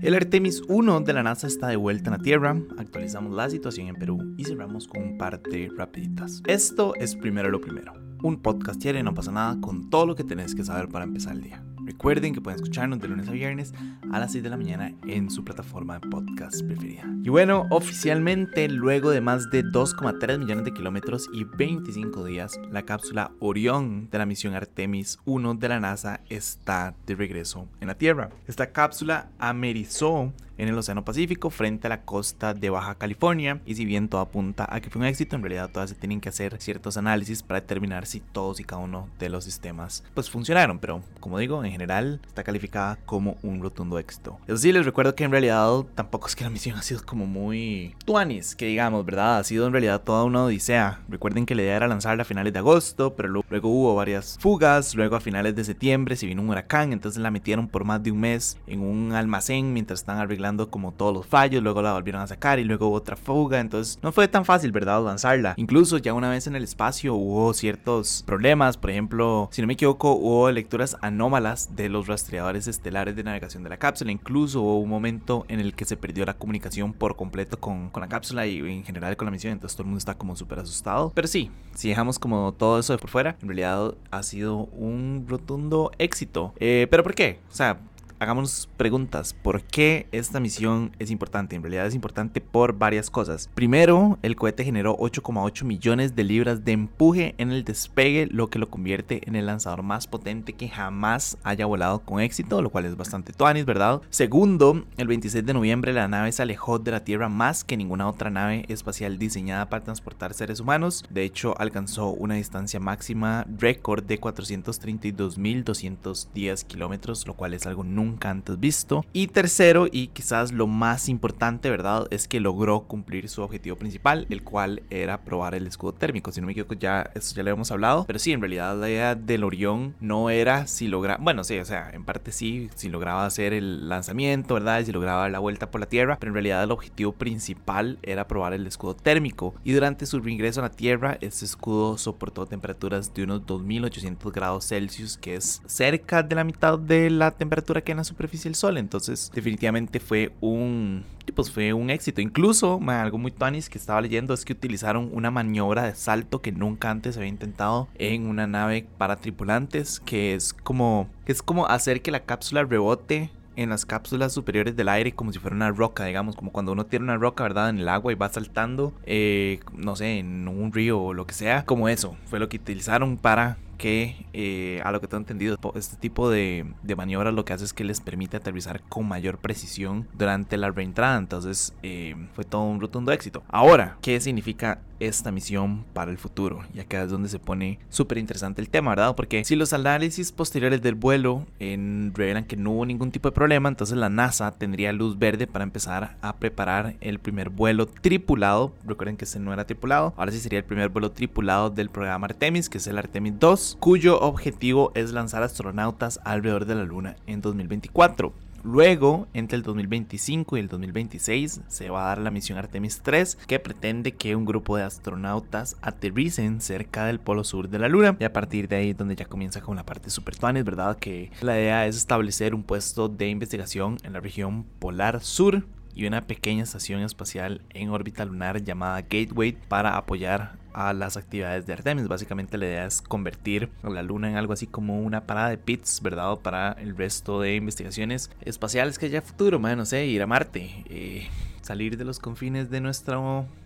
El Artemis 1 de la NASA está de vuelta en la Tierra, actualizamos la situación en Perú y cerramos con un par de rapiditas. Esto es primero lo primero, un podcast diario no pasa nada con todo lo que tenés que saber para empezar el día. Recuerden que pueden escucharnos de lunes a viernes a las 6 de la mañana en su plataforma de podcast preferida. Y bueno, oficialmente, luego de más de 2,3 millones de kilómetros y 25 días, la cápsula Orión de la misión Artemis 1 de la NASA está de regreso en la Tierra. Esta cápsula amerizó en el Océano Pacífico frente a la costa de Baja California. Y si bien todo apunta a que fue un éxito, en realidad todavía se tienen que hacer ciertos análisis para determinar si todos y cada uno de los sistemas pues funcionaron. Pero como digo, en general está calificada como un rotundo éxito. Eso sí, les recuerdo que en realidad tampoco es que la misión ha sido como muy tuanis, que digamos, ¿verdad? Ha sido en realidad toda una odisea. Recuerden que la idea era lanzarla a finales de agosto, pero luego hubo varias fugas. Luego a finales de septiembre se vino un huracán, entonces la metieron por más de un mes en un almacén mientras están arreglando como todos los fallos, luego la volvieron a sacar y luego otra fuga, entonces no fue tan fácil, ¿verdad? Lanzarla. Incluso ya una vez en el espacio hubo ciertos problemas, por ejemplo, si no me equivoco, hubo lecturas anómalas de los rastreadores estelares de navegación de la cápsula, incluso hubo un momento en el que se perdió la comunicación por completo con, con la cápsula y en general con la misión, entonces todo el mundo está como súper asustado. Pero sí, si dejamos como todo eso de por fuera, en realidad ha sido un rotundo éxito. Eh, ¿Pero por qué? O sea, hagámonos preguntas. ¿Por qué esta misión es importante? En realidad es importante por varias cosas. Primero, el cohete generó 8,8 millones de libras de empuje en el despegue, lo que lo convierte en el lanzador más potente que jamás haya volado con éxito, lo cual es bastante tuanis, ¿verdad? Segundo, el 26 de noviembre la nave se alejó de la Tierra más que ninguna otra nave espacial diseñada para transportar seres humanos. De hecho, alcanzó una distancia máxima récord de 432.210 kilómetros, lo cual es algo nunca nunca antes visto. Y tercero, y quizás lo más importante, ¿verdad? Es que logró cumplir su objetivo principal, el cual era probar el escudo térmico. Si no me equivoco, ya eso ya lo habíamos hablado. Pero sí, en realidad la idea del Orión no era si lograba, bueno, sí, o sea, en parte sí, si lograba hacer el lanzamiento, ¿verdad? Si lograba dar la vuelta por la Tierra, pero en realidad el objetivo principal era probar el escudo térmico. Y durante su reingreso a la Tierra, este escudo soportó temperaturas de unos 2800 grados Celsius, que es cerca de la mitad de la temperatura que superficie del Sol. Entonces, definitivamente fue un, pues fue un éxito. Incluso, algo muy tuanis que estaba leyendo es que utilizaron una maniobra de salto que nunca antes había intentado en una nave para tripulantes, que es como, es como hacer que la cápsula rebote en las cápsulas superiores del aire como si fuera una roca, digamos, como cuando uno tiene una roca, ¿verdad? En el agua y va saltando, eh, no sé, en un río o lo que sea, como eso, fue lo que utilizaron para que eh, a lo que tengo entendido este tipo de, de maniobras lo que hace es que les permite aterrizar con mayor precisión durante la reentrada. Entonces eh, fue todo un rotundo éxito. Ahora qué significa esta misión para el futuro y acá es donde se pone súper interesante el tema verdad porque si los análisis posteriores del vuelo revelan que no hubo ningún tipo de problema entonces la NASA tendría luz verde para empezar a preparar el primer vuelo tripulado. Recuerden que ese no era tripulado. Ahora sí sería el primer vuelo tripulado del programa Artemis que es el Artemis 2 cuyo objetivo es lanzar astronautas alrededor de la Luna en 2024. Luego, entre el 2025 y el 2026, se va a dar la misión Artemis 3, que pretende que un grupo de astronautas aterricen cerca del polo sur de la Luna. Y a partir de ahí, donde ya comienza con la parte super tuanis, ¿verdad? Que la idea es establecer un puesto de investigación en la región polar sur y una pequeña estación espacial en órbita lunar llamada Gateway para apoyar a las actividades de Artemis. Básicamente la idea es convertir a la Luna en algo así como una parada de pits, ¿verdad? Para el resto de investigaciones espaciales que haya futuro, no sé, ir a Marte. Eh, salir de los confines de nuestra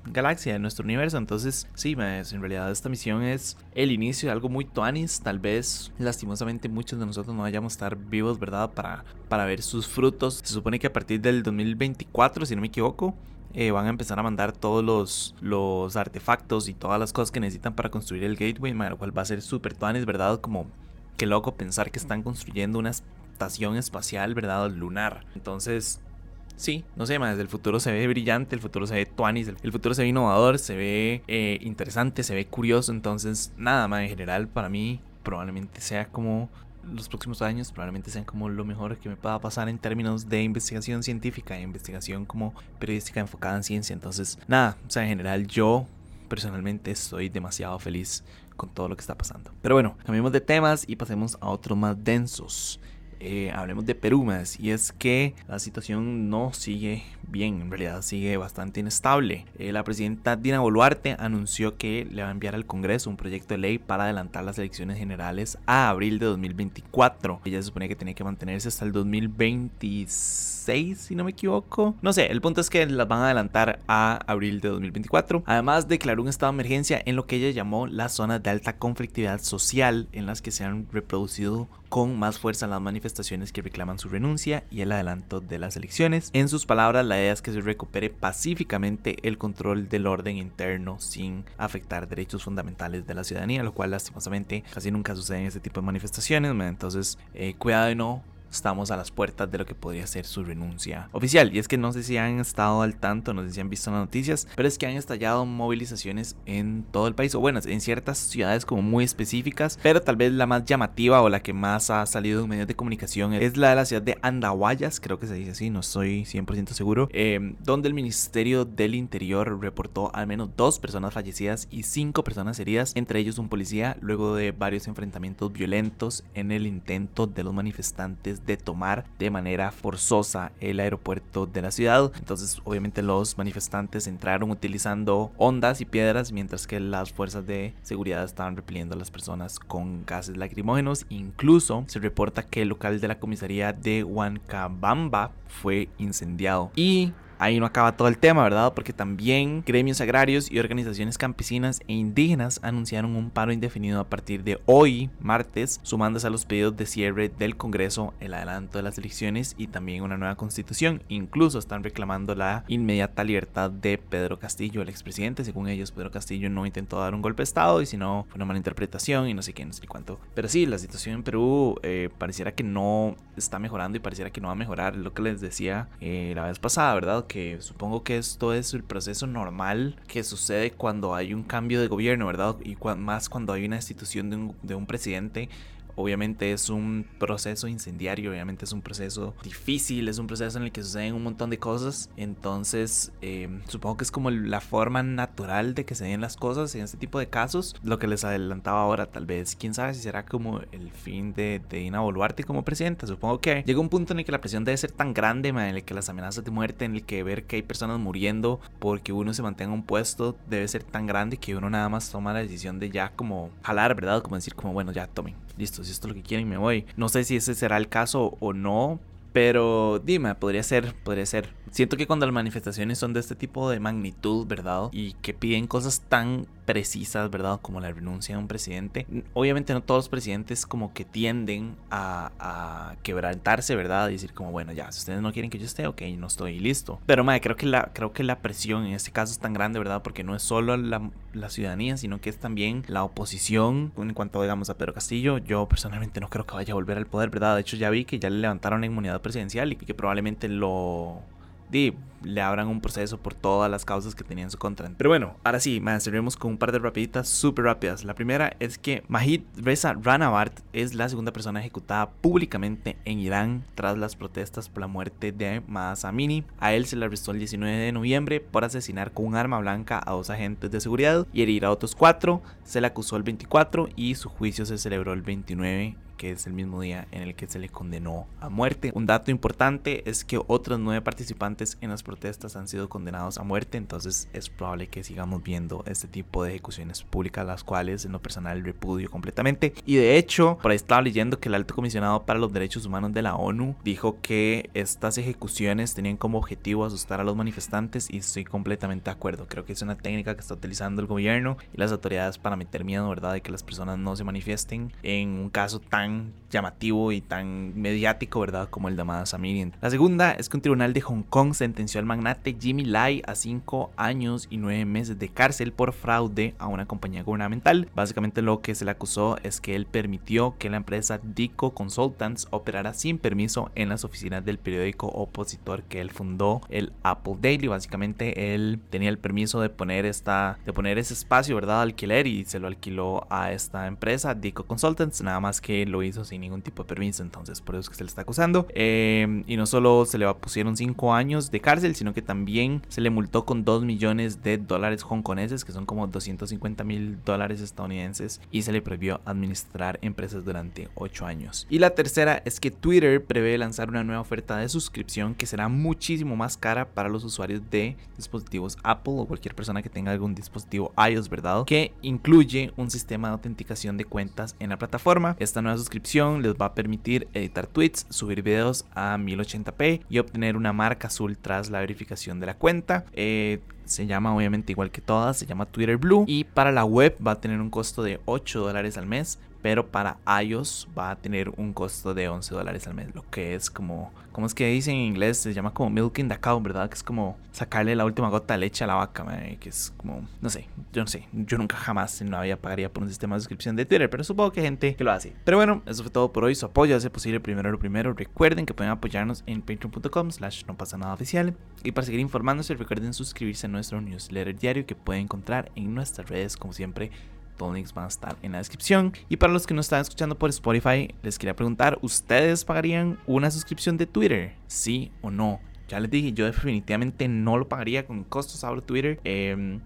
galaxia, de nuestro universo. Entonces, sí, en realidad esta misión es el inicio de algo muy tuanis. Tal vez, lastimosamente, muchos de nosotros no vayamos a estar vivos, ¿verdad? Para, para ver sus frutos. Se supone que a partir del 2024, si no me equivoco, eh, van a empezar a mandar todos los, los artefactos y todas las cosas que necesitan para construir el gateway, lo cual va a ser súper tuanis, ¿verdad? Como que loco pensar que están construyendo una estación espacial, ¿verdad? Lunar. Entonces, sí, no sé, más el futuro se ve brillante, el futuro se ve tuanis, el futuro se ve innovador, se ve eh, interesante, se ve curioso. Entonces, nada más en general, para mí probablemente sea como los próximos años probablemente sean como lo mejor que me pueda pasar en términos de investigación científica, investigación como periodística enfocada en ciencia. Entonces, nada, o sea, en general yo personalmente estoy demasiado feliz con todo lo que está pasando. Pero bueno, cambiemos de temas y pasemos a otros más densos. Eh, hablemos de Perú más. Y es que la situación no sigue bien, en realidad sigue bastante inestable. Eh, la presidenta Dina Boluarte anunció que le va a enviar al Congreso un proyecto de ley para adelantar las elecciones generales a abril de 2024. Ella se suponía que tenía que mantenerse hasta el 2026, si no me equivoco. No sé, el punto es que las van a adelantar a abril de 2024. Además, declaró un estado de emergencia en lo que ella llamó las zonas de alta conflictividad social, en las que se han reproducido con más fuerza las manifestaciones que reclaman su renuncia y el adelanto de las elecciones. En sus palabras, la idea es que se recupere pacíficamente el control del orden interno sin afectar derechos fundamentales de la ciudadanía, lo cual lastimosamente casi nunca sucede en este tipo de manifestaciones. Entonces, eh, cuidado de no estamos a las puertas de lo que podría ser su renuncia oficial. Y es que no sé si han estado al tanto, no sé si han visto las noticias, pero es que han estallado movilizaciones en todo el país, o bueno, en ciertas ciudades como muy específicas, pero tal vez la más llamativa o la que más ha salido en medios de comunicación es la de la ciudad de Andahuayas, creo que se dice así, no estoy 100% seguro, eh, donde el Ministerio del Interior reportó al menos dos personas fallecidas y cinco personas heridas, entre ellos un policía, luego de varios enfrentamientos violentos en el intento de los manifestantes de tomar de manera forzosa el aeropuerto de la ciudad. Entonces obviamente los manifestantes entraron utilizando ondas y piedras mientras que las fuerzas de seguridad estaban repeliendo a las personas con gases lacrimógenos. Incluso se reporta que el local de la comisaría de Huancabamba fue incendiado. Y ahí no acaba todo el tema, ¿verdad? Porque también gremios agrarios y organizaciones campesinas e indígenas anunciaron un paro indefinido a partir de hoy, martes, sumándose a los pedidos de cierre del Congreso, el adelanto de las elecciones y también una nueva constitución. Incluso están reclamando la inmediata libertad de Pedro Castillo, el expresidente. Según ellos, Pedro Castillo no intentó dar un golpe de Estado y si no, fue una mala interpretación y no sé qué, no sé cuánto. Pero sí, la situación en Perú eh, pareciera que no está mejorando y pareciera que no va a mejorar. Lo que les decía eh, la vez pasada, ¿verdad? Supongo que esto es el proceso normal que sucede cuando hay un cambio de gobierno, ¿verdad? Y más cuando hay una institución de un, de un presidente Obviamente es un proceso incendiario, obviamente es un proceso difícil, es un proceso en el que suceden un montón de cosas. Entonces, eh, supongo que es como la forma natural de que se den las cosas en este tipo de casos. Lo que les adelantaba ahora, tal vez, quién sabe si será como el fin de, de Dina Boluarte como presidenta. Supongo que llega un punto en el que la presión debe ser tan grande, en el que las amenazas de muerte, en el que ver que hay personas muriendo porque uno se mantenga en un puesto, debe ser tan grande que uno nada más toma la decisión de ya como jalar, ¿verdad? Como decir, como bueno, ya tomen listo, si esto es lo que quieren, me voy. No sé si ese será el caso o no, pero dime, podría ser, podría ser. Siento que cuando las manifestaciones son de este tipo de magnitud, ¿verdad? Y que piden cosas tan precisas, ¿verdad? Como la renuncia de un presidente. Obviamente no todos los presidentes como que tienden a, quebrantarse, ¿verdad? Y decir como, bueno, ya, si ustedes no quieren que yo esté, ok, no estoy listo. Pero, madre, creo que la, creo que la presión en este caso es tan grande, ¿verdad? Porque no es solo la, la ciudadanía, sino que es también la oposición. En cuanto, digamos, a Pedro Castillo, yo personalmente no creo que vaya a volver al poder, ¿verdad? De hecho, ya vi que ya le levantaron la inmunidad presidencial y que probablemente lo le abran un proceso por todas las causas que tenían en su contra. Pero bueno, ahora sí, más con un par de rapiditas súper rápidas. La primera es que Mahid Reza Ranavart es la segunda persona ejecutada públicamente en Irán tras las protestas por la muerte de Mahsa Amini. A él se le arrestó el 19 de noviembre por asesinar con un arma blanca a dos agentes de seguridad y herir a otros cuatro. Se le acusó el 24 y su juicio se celebró el 29 que es el mismo día en el que se le condenó a muerte. Un dato importante es que otros nueve participantes en las protestas han sido condenados a muerte, entonces es probable que sigamos viendo este tipo de ejecuciones públicas, las cuales en lo personal repudio completamente. Y de hecho, por ahí estaba leyendo que el alto comisionado para los derechos humanos de la ONU dijo que estas ejecuciones tenían como objetivo asustar a los manifestantes y estoy completamente de acuerdo. Creo que es una técnica que está utilizando el gobierno y las autoridades para meter miedo, ¿verdad? De que las personas no se manifiesten en un caso tan llamativo y tan mediático, ¿verdad? Como el de Amada Samirian. La segunda es que un tribunal de Hong Kong sentenció al magnate Jimmy Lai a 5 años y 9 meses de cárcel por fraude a una compañía gubernamental. Básicamente lo que se le acusó es que él permitió que la empresa Dico Consultants operara sin permiso en las oficinas del periódico opositor que él fundó, el Apple Daily. Básicamente él tenía el permiso de poner esta de poner ese espacio, ¿verdad? Alquiler y se lo alquiló a esta empresa Dico Consultants, nada más que lo hizo sin ningún tipo de permiso, entonces por eso es que se le está acusando. Eh, y no solo se le pusieron 5 años de cárcel, sino que también se le multó con 2 millones de dólares hongkoneses, que son como 250 mil dólares estadounidenses, y se le prohibió administrar empresas durante 8 años. Y la tercera es que Twitter prevé lanzar una nueva oferta de suscripción que será muchísimo más cara para los usuarios de dispositivos Apple o cualquier persona que tenga algún dispositivo iOS, ¿verdad? Que incluye un sistema de autenticación de cuentas en la plataforma. Esta nueva suscripción les va a permitir editar tweets, subir videos a 1080p y obtener una marca azul tras la verificación de la cuenta. Eh, se llama obviamente igual que todas, se llama Twitter Blue y para la web va a tener un costo de 8 dólares al mes, pero para iOS va a tener un costo de 11 dólares al mes, lo que es como, ¿cómo es que dicen en inglés? Se llama como milking the cow, ¿verdad? Que es como sacarle la última gota de leche a la vaca, que es como, no sé, yo no sé, yo nunca jamás no había pagaría por un sistema de suscripción de Twitter, pero supongo que hay gente que lo hace. Pero bueno, eso fue todo por hoy, su apoyo hace posible primero lo primero, recuerden que pueden apoyarnos en patreon.com slash no pasa nada oficial y para seguir informándose recuerden suscribirse a nuestro newsletter diario que pueden encontrar en nuestras redes como siempre los links van a estar en la descripción. Y para los que no están escuchando por Spotify, les quería preguntar, ¿ustedes pagarían una suscripción de Twitter? ¿Sí o no? Ya les dije, yo definitivamente no lo pagaría con costos ahora Twitter. Eh,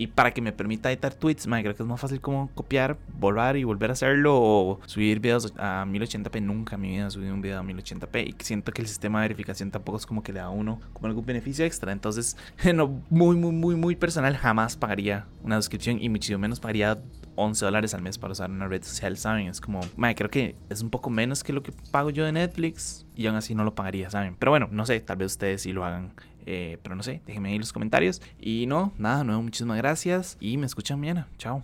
y para que me permita editar tweets, man, creo que es más fácil como copiar, borrar y volver a hacerlo o subir videos a 1080p. Nunca en mi vida he subido un video a 1080p y siento que el sistema de verificación tampoco es como que le da a uno como algún beneficio extra. Entonces, no, muy, muy, muy, muy personal, jamás pagaría una suscripción y muchísimo menos pagaría 11 dólares al mes para usar una red social, ¿saben? Es como, man, creo que es un poco menos que lo que pago yo de Netflix y aún así no lo pagaría, ¿saben? Pero bueno, no sé, tal vez ustedes sí lo hagan. Eh, pero no sé, déjenme ahí los comentarios. Y no, nada, nuevo, muchísimas gracias. Y me escuchan mañana. Chao.